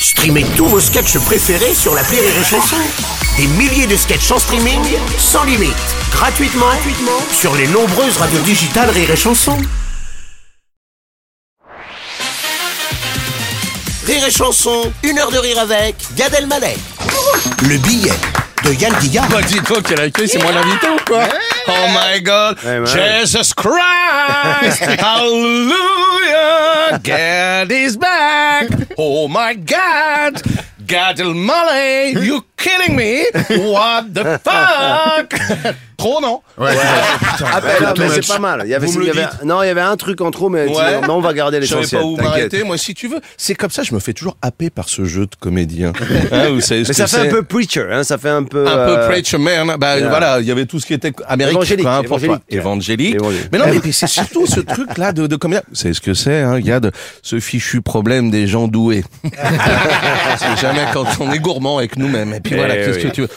Streamez tous vos sketchs préférés sur la Rire et Chanson. Des milliers de sketchs en streaming, sans limite, gratuitement, gratuitement sur les nombreuses radios digitales Rire et Chanson. Rire et Chanson, une heure de rire avec Gad Elmaleh. Le billet de Yann Guillard. Bah, dis-toi quel accueil, c'est moi l'invité ou quoi? Oh my god, Ouais, ouais. Jesus Christ, Hallelujah, God is back. Oh my god, God Elmaleh, you kidding me? What the fuck? Trop non Ah, ben là, too mais c'est pas mal. Il y avait, Vous me il y le avait- dites. non, il y avait un truc en trop, mais, Ouais. on va garder Je savais l'essentiel. pas où t'inquiète. m'arrêter, moi si tu veux. C'est comme ça, je me fais toujours happer par ce jeu de comédien. Hein, vous savez ce Mais ça que fait un c'est peu preacher, hein, ça fait un peu. un peu euh, preacher man. Bah yeah. voilà, il y avait tout ce qui était américain, Évangélique, quoi, hein, pour toi. évangélique. évangélique. Évangélique. Mais non, mais c'est surtout ce truc là de, de comédien. C'est ce que c'est, hein, regarde, ce fichu problème des gens doués. c'est jamais quand on est gourmand avec nous-mêmes. Et puis voilà, Eh qu'est-ce oui. que tu veux.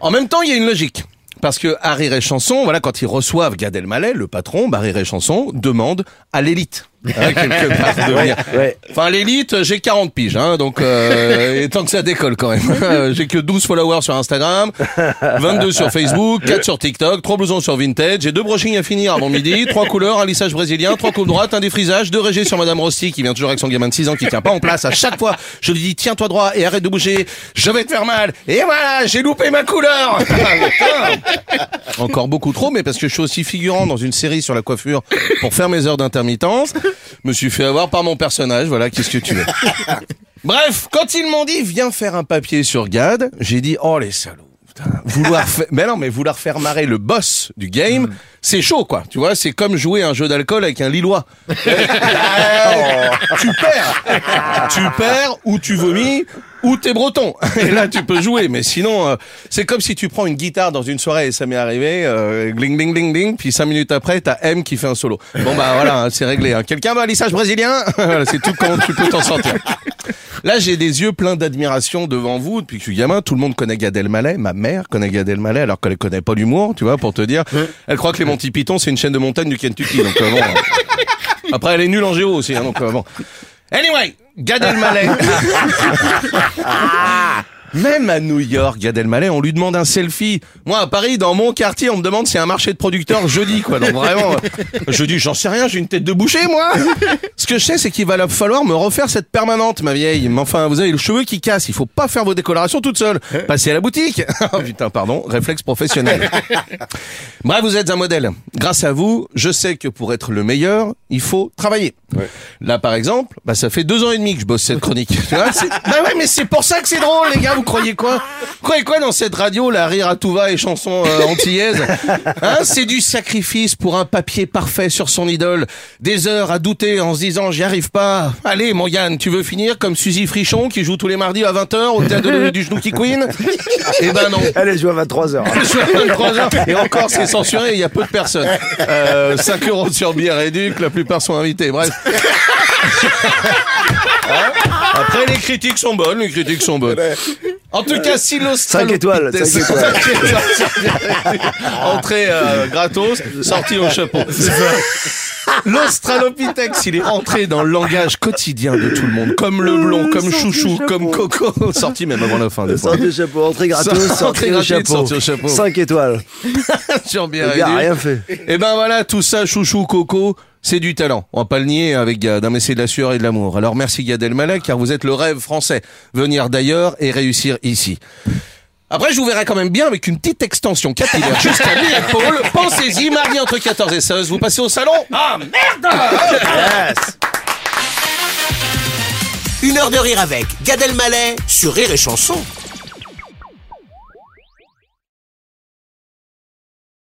En même temps, il y a une logique. Parce que à Rire et Chanson, voilà, quand ils reçoivent Gad Elmaleh, le patron, bah, Rire et Chanson demande à l'élite, hein, quelque part, de venir. Ouais. Enfin, l'élite, j'ai 40 piges, hein, donc euh, et tant que ça décolle quand même. J'ai que 12 followers sur Instagram, 22 sur Facebook, 4 sur TikTok, 3 blousons sur Vintage, j'ai deux brushings à finir avant midi, 3 couleurs, un lissage brésilien, 3 coupes droites, un défrisage, 2 régés sur Madame Rossi qui vient toujours avec son gamin de 6 ans qui tient pas en place. À chaque fois, je lui dis tiens-toi droit et arrête de bouger, je vais te faire mal. Et voilà, j'ai loupé ma couleur. Putain. Encore beaucoup trop, mais parce que je suis aussi figurant dans une série sur la coiffure pour faire mes heures d'intermittence. Me suis fait avoir par mon personnage, voilà, qu'est-ce que tu veux. Bref, quand ils m'ont dit viens faire un papier sur Gad, j'ai dit oh les salauds. Vouloir faire, mais non, mais vouloir faire marrer le boss du game, c'est chaud, quoi. Tu vois, c'est comme jouer à un jeu d'alcool avec un Lillois. tu perds, tu perds ou tu vomis ou t'es breton. Et là, tu peux jouer. Mais sinon, euh, c'est comme si tu prends une guitare dans une soirée et ça m'est arrivé, euh, gling, gling, gling, gling, puis cinq minutes après, t'as M qui fait un solo. Bon bah voilà, hein, c'est réglé. hein. Quelqu'un veut un lissage brésilien? Voilà, C'est tout comment tu peux t'en sortir. Là, j'ai des yeux pleins d'admiration devant vous depuis que je suis gamin. Tout le monde connaît Gad Elmaleh. Ma mère connaît Gad Elmaleh alors qu'elle connaît pas l'humour, tu vois, pour te dire. Elle croit que les Monty Python, c'est une chaîne de montagne du Kentucky. Donc euh, bon. euh, Après, elle est nulle en géo aussi. hein, donc euh, bon. Anyway, Gad Elmaleh. Même à New York, Gad Elmaleh, on lui demande un selfie. Moi, à Paris, dans mon quartier, on me demande s'il y a un marché de producteurs jeudi, quoi. Donc vraiment, euh, je dis, j'en sais rien, j'ai une tête de boucher, moi. Ce que je sais, c'est qu'il va falloir me refaire cette permanente, ma vieille. Mais enfin, vous avez le cheveu qui casse. Il faut pas faire vos décolorations toute seule. Passez à la boutique. oh putain, pardon, réflexe professionnel. Bref, vous êtes un modèle. Grâce à vous, je sais que pour être le meilleur, il faut travailler. Là, par exemple, bah, ça fait deux ans et demi que je bosse cette chronique. Tu vois, bah ouais, mais c'est pour ça que c'est drôle, les gars. Vous croyez quoi? Vous croyez quoi dans cette radio, la rire à tout va et chansons euh, antillaises Hein C'est du sacrifice pour un papier parfait sur son idole. Des heures à douter en se disant, j'y arrive pas. Allez, mon Yann, tu veux finir comme Suzy Frichon qui joue tous les mardis à 20h au théâtre de- du Snooki Queen Eh ben non. Je vois à 23h. Je suis à 23 heures. Et encore, c'est censuré, il y a peu de personnes. Euh, 5 euros sur bière et duc, la plupart sont invités. Bref. Hein Après, les critiques sont bonnes, les critiques sont bonnes. En tout cas, si Cinq étoiles, l'Australopithèque- cinq étoiles. Cinq étoiles. Entrée euh, gratos, sortie au chapeau. L'Australopithèque, s'il est rentré dans le langage quotidien de tout le monde, comme le blond, comme Sorti chouchou, comme coco, sorti même avant la fin des fois. Sortez au chapeau, entrée gratos, au gratuite, chapeau. sortie au chapeau. 5 étoiles. sur bière Le gars a rien fait. Et ben voilà, tout ça, chouchou, coco, c'est du talent. On va pas le nier avec Gad, hein, mais c'est de la sueur et de l'amour. Alors merci Gad Elmaleh, car vous êtes le rêve français. Venir d'ailleurs et réussir ici. Après, je vous verrai quand même bien avec une petite extension capillaire jusqu'à mi-épaule. Pensez-y, mardi entre 14 et 16, vous passez au salon Ah merde Une heure de rire avec Gad Elmaleh sur Rire et Chanson.